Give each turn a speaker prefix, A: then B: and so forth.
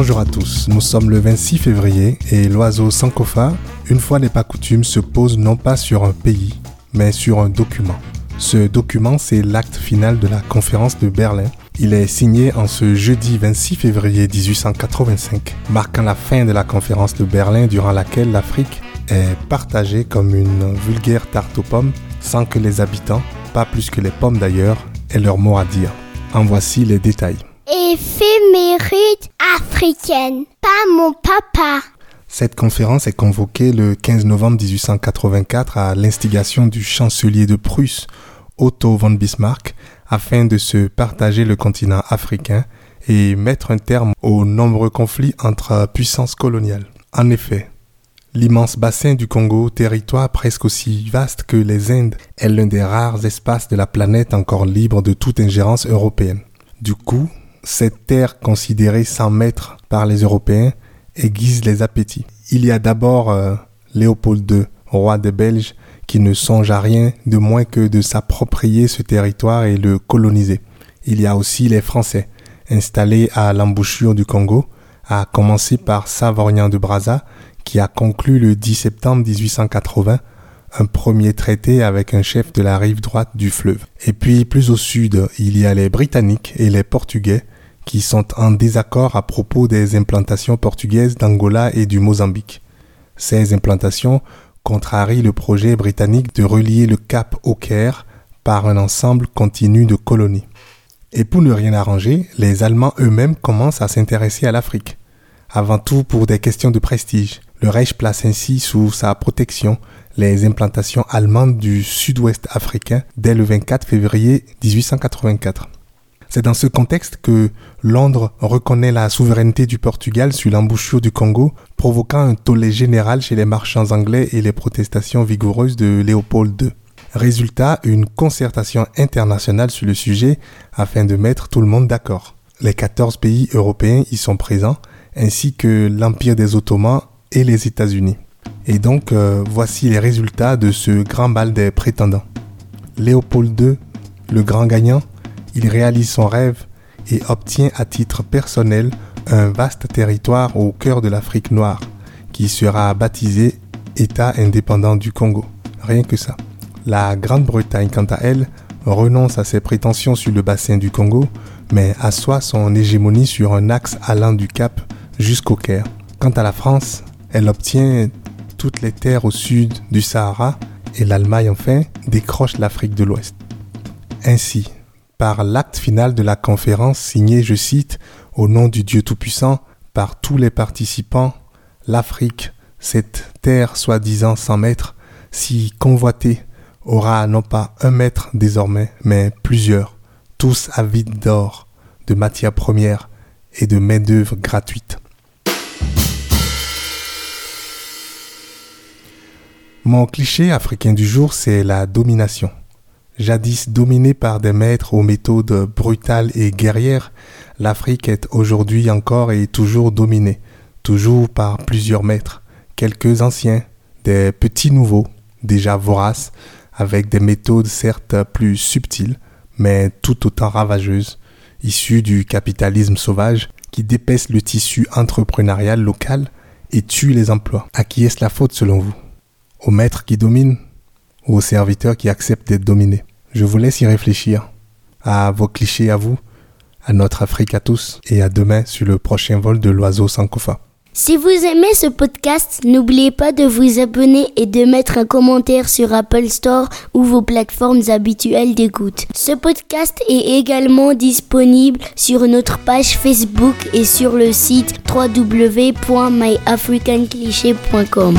A: Bonjour à tous, nous sommes le 26 février et l'oiseau Sankofa, une fois n'est pas coutume, se pose non pas sur un pays, mais sur un document. Ce document, c'est l'acte final de la conférence de Berlin. Il est signé en ce jeudi 26 février 1885, marquant la fin de la conférence de Berlin durant laquelle l'Afrique est partagée comme une vulgaire tarte aux pommes sans que les habitants, pas plus que les pommes d'ailleurs, aient leur mot à dire. En voici les détails.
B: Éphéméride africaine, pas mon papa.
A: Cette conférence est convoquée le 15 novembre 1884 à l'instigation du chancelier de Prusse, Otto von Bismarck, afin de se partager le continent africain et mettre un terme aux nombreux conflits entre puissances coloniales. En effet, l'immense bassin du Congo, territoire presque aussi vaste que les Indes, est l'un des rares espaces de la planète encore libre de toute ingérence européenne. Du coup, cette terre considérée sans maître par les Européens aiguise les appétits. Il y a d'abord euh, Léopold II, roi des Belges, qui ne songe à rien de moins que de s'approprier ce territoire et le coloniser. Il y a aussi les Français, installés à l'embouchure du Congo, à commencer par Savorgnan de Brazza, qui a conclu le 10 septembre 1880 un premier traité avec un chef de la rive droite du fleuve. Et puis plus au sud, il y a les Britanniques et les Portugais qui sont en désaccord à propos des implantations portugaises d'Angola et du Mozambique. Ces implantations contrarient le projet britannique de relier le Cap au Caire par un ensemble continu de colonies. Et pour ne rien arranger, les Allemands eux-mêmes commencent à s'intéresser à l'Afrique, avant tout pour des questions de prestige. Le Reich place ainsi sous sa protection les implantations allemandes du sud-ouest africain dès le 24 février 1884. C'est dans ce contexte que Londres reconnaît la souveraineté du Portugal sur l'embouchure du Congo, provoquant un tollé général chez les marchands anglais et les protestations vigoureuses de Léopold II. Résultat, une concertation internationale sur le sujet afin de mettre tout le monde d'accord. Les 14 pays européens y sont présents, ainsi que l'Empire des Ottomans et les États-Unis. Et donc, euh, voici les résultats de ce grand bal des prétendants. Léopold II, le grand gagnant, il réalise son rêve et obtient à titre personnel un vaste territoire au cœur de l'Afrique noire, qui sera baptisé État indépendant du Congo. Rien que ça. La Grande-Bretagne, quant à elle, renonce à ses prétentions sur le bassin du Congo, mais assoit son hégémonie sur un axe allant du Cap jusqu'au Caire. Quant à la France, elle obtient toutes les terres au sud du Sahara et l'Allemagne enfin décroche l'Afrique de l'Ouest. Ainsi, par l'acte final de la conférence signé, je cite, au nom du Dieu Tout-Puissant, par tous les participants, l'Afrique, cette terre soi-disant sans maître, si convoitée, aura non pas un maître désormais, mais plusieurs, tous avides d'or, de matières premières et de main-d'œuvre gratuite. Mon cliché africain du jour, c'est la domination. Jadis dominée par des maîtres aux méthodes brutales et guerrières, l'Afrique est aujourd'hui encore et toujours dominée, toujours par plusieurs maîtres, quelques anciens, des petits nouveaux, déjà voraces, avec des méthodes certes plus subtiles, mais tout autant ravageuses, issues du capitalisme sauvage qui dépaisse le tissu entrepreneurial local et tue les emplois. À qui est-ce la faute selon vous? Aux maîtres qui dominent ou aux serviteurs qui acceptent d'être dominés je vous laisse y réfléchir à vos clichés à vous, à notre Afrique à tous et à demain sur le prochain vol de l'oiseau Sankofa.
B: Si vous aimez ce podcast, n'oubliez pas de vous abonner et de mettre un commentaire sur Apple Store ou vos plateformes habituelles d'écoute. Ce podcast est également disponible sur notre page Facebook et sur le site www.myafricancliché.com.